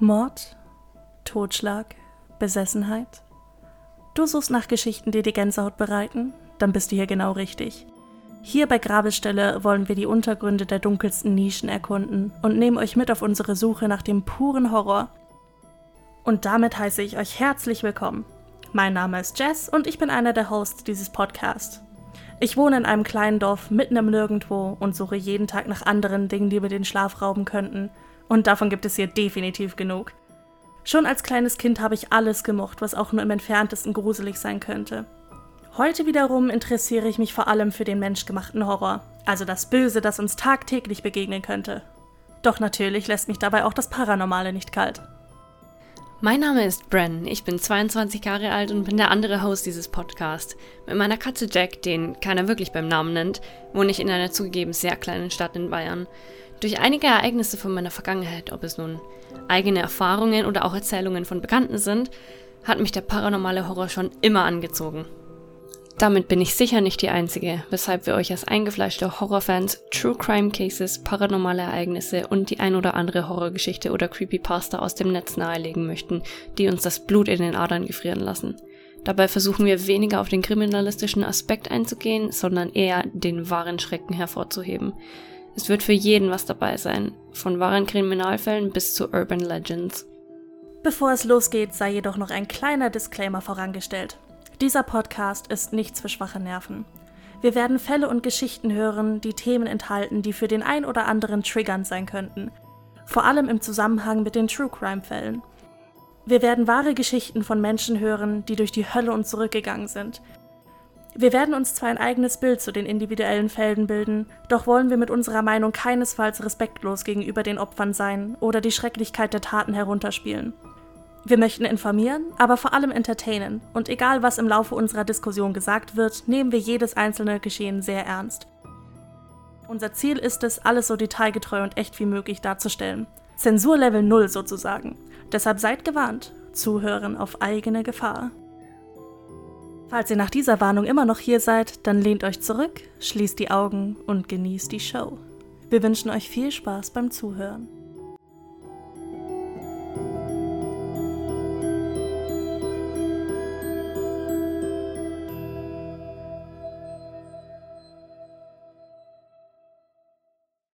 Mord, Totschlag, Besessenheit. Du suchst nach Geschichten, die die Gänsehaut bereiten? Dann bist du hier genau richtig. Hier bei Grabestelle wollen wir die Untergründe der dunkelsten Nischen erkunden und nehmen euch mit auf unsere Suche nach dem puren Horror. Und damit heiße ich euch herzlich willkommen. Mein Name ist Jess und ich bin einer der Hosts dieses Podcasts. Ich wohne in einem kleinen Dorf mitten im Nirgendwo und suche jeden Tag nach anderen Dingen, die mir den Schlaf rauben könnten. Und davon gibt es hier definitiv genug. Schon als kleines Kind habe ich alles gemocht, was auch nur im entferntesten gruselig sein könnte. Heute wiederum interessiere ich mich vor allem für den menschgemachten Horror, also das Böse, das uns tagtäglich begegnen könnte. Doch natürlich lässt mich dabei auch das Paranormale nicht kalt. Mein Name ist Bren, ich bin 22 Jahre alt und bin der andere Host dieses Podcasts. Mit meiner Katze Jack, den keiner wirklich beim Namen nennt, wohne ich in einer zugegeben sehr kleinen Stadt in Bayern. Durch einige Ereignisse von meiner Vergangenheit, ob es nun eigene Erfahrungen oder auch Erzählungen von Bekannten sind, hat mich der paranormale Horror schon immer angezogen. Damit bin ich sicher nicht die Einzige, weshalb wir euch als eingefleischte Horrorfans True Crime Cases, paranormale Ereignisse und die ein oder andere Horrorgeschichte oder Creepypasta aus dem Netz nahelegen möchten, die uns das Blut in den Adern gefrieren lassen. Dabei versuchen wir weniger auf den kriminalistischen Aspekt einzugehen, sondern eher den wahren Schrecken hervorzuheben. Es wird für jeden was dabei sein, von wahren Kriminalfällen bis zu Urban Legends. Bevor es losgeht, sei jedoch noch ein kleiner Disclaimer vorangestellt. Dieser Podcast ist nichts für schwache Nerven. Wir werden Fälle und Geschichten hören, die Themen enthalten, die für den ein oder anderen triggernd sein könnten. Vor allem im Zusammenhang mit den True Crime Fällen. Wir werden wahre Geschichten von Menschen hören, die durch die Hölle und zurückgegangen sind. Wir werden uns zwar ein eigenes Bild zu den individuellen Fällen bilden, doch wollen wir mit unserer Meinung keinesfalls respektlos gegenüber den Opfern sein oder die Schrecklichkeit der Taten herunterspielen. Wir möchten informieren, aber vor allem entertainen. Und egal, was im Laufe unserer Diskussion gesagt wird, nehmen wir jedes einzelne Geschehen sehr ernst. Unser Ziel ist es, alles so detailgetreu und echt wie möglich darzustellen. Zensurlevel 0 sozusagen. Deshalb seid gewarnt. Zuhören auf eigene Gefahr. Falls ihr nach dieser Warnung immer noch hier seid, dann lehnt euch zurück, schließt die Augen und genießt die Show. Wir wünschen euch viel Spaß beim Zuhören.